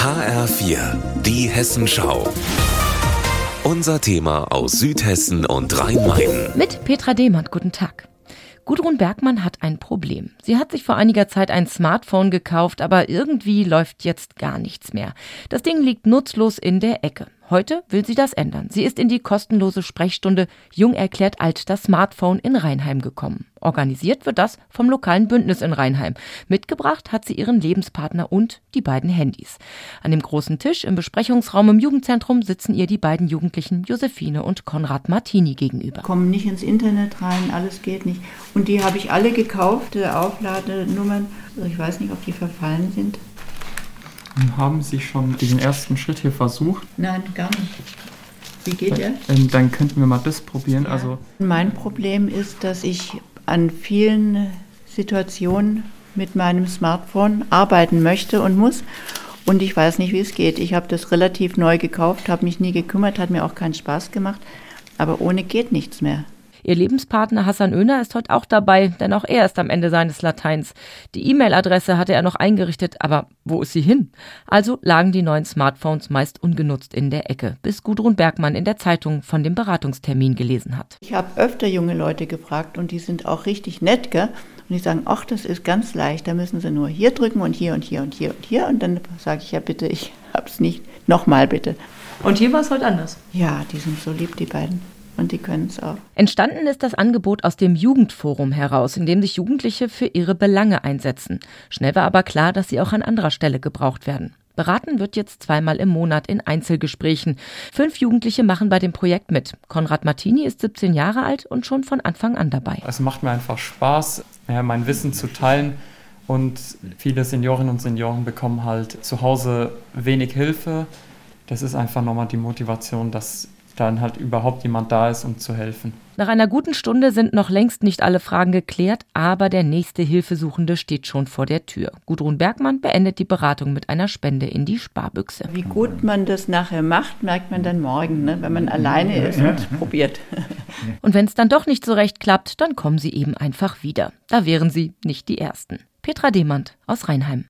HR4, die Hessenschau. Unser Thema aus Südhessen und Rhein-Main. Mit Petra Dehmann, guten Tag. Gudrun Bergmann hat ein Problem. Sie hat sich vor einiger Zeit ein Smartphone gekauft, aber irgendwie läuft jetzt gar nichts mehr. Das Ding liegt nutzlos in der Ecke. Heute will sie das ändern. Sie ist in die kostenlose Sprechstunde Jung erklärt alt das Smartphone in Rheinheim gekommen. Organisiert wird das vom lokalen Bündnis in Rheinheim. Mitgebracht hat sie ihren Lebenspartner und die beiden Handys. An dem großen Tisch im Besprechungsraum im Jugendzentrum sitzen ihr die beiden Jugendlichen Josephine und Konrad Martini gegenüber. Kommen nicht ins Internet rein, alles geht nicht. Und die habe ich alle gekauft, Aufladenummern. Also ich weiß nicht, ob die verfallen sind. Haben Sie schon diesen ersten Schritt hier versucht? Nein, gar nicht. Wie geht der? Ähm, dann könnten wir mal das probieren. Ja. Also mein Problem ist, dass ich an vielen Situationen mit meinem Smartphone arbeiten möchte und muss. Und ich weiß nicht, wie es geht. Ich habe das relativ neu gekauft, habe mich nie gekümmert, hat mir auch keinen Spaß gemacht. Aber ohne geht nichts mehr. Ihr Lebenspartner Hassan Oehner ist heute auch dabei, denn auch er ist am Ende seines Lateins. Die E-Mail-Adresse hatte er noch eingerichtet, aber wo ist sie hin? Also lagen die neuen Smartphones meist ungenutzt in der Ecke, bis Gudrun Bergmann in der Zeitung von dem Beratungstermin gelesen hat. Ich habe öfter junge Leute gefragt und die sind auch richtig nett, gell? Und die sagen, ach, das ist ganz leicht, da müssen sie nur hier drücken und hier und hier und hier und hier. Und dann sage ich ja bitte, ich hab's nicht. Nochmal bitte. Und hier war es heute anders. Ja, die sind so lieb, die beiden und die können es auch. Entstanden ist das Angebot aus dem Jugendforum heraus, in dem sich Jugendliche für ihre Belange einsetzen. Schnell war aber klar, dass sie auch an anderer Stelle gebraucht werden. Beraten wird jetzt zweimal im Monat in Einzelgesprächen. Fünf Jugendliche machen bei dem Projekt mit. Konrad Martini ist 17 Jahre alt und schon von Anfang an dabei. Es macht mir einfach Spaß, mein Wissen zu teilen. Und viele Seniorinnen und Senioren bekommen halt zu Hause wenig Hilfe. Das ist einfach nochmal die Motivation, dass dann halt überhaupt jemand da ist, um zu helfen. Nach einer guten Stunde sind noch längst nicht alle Fragen geklärt, aber der nächste Hilfesuchende steht schon vor der Tür. Gudrun Bergmann beendet die Beratung mit einer Spende in die Sparbüchse. Wie gut man das nachher macht, merkt man dann morgen, ne? wenn man alleine ist und probiert. Und wenn es dann doch nicht so recht klappt, dann kommen Sie eben einfach wieder. Da wären Sie nicht die Ersten. Petra Demand aus Rheinheim.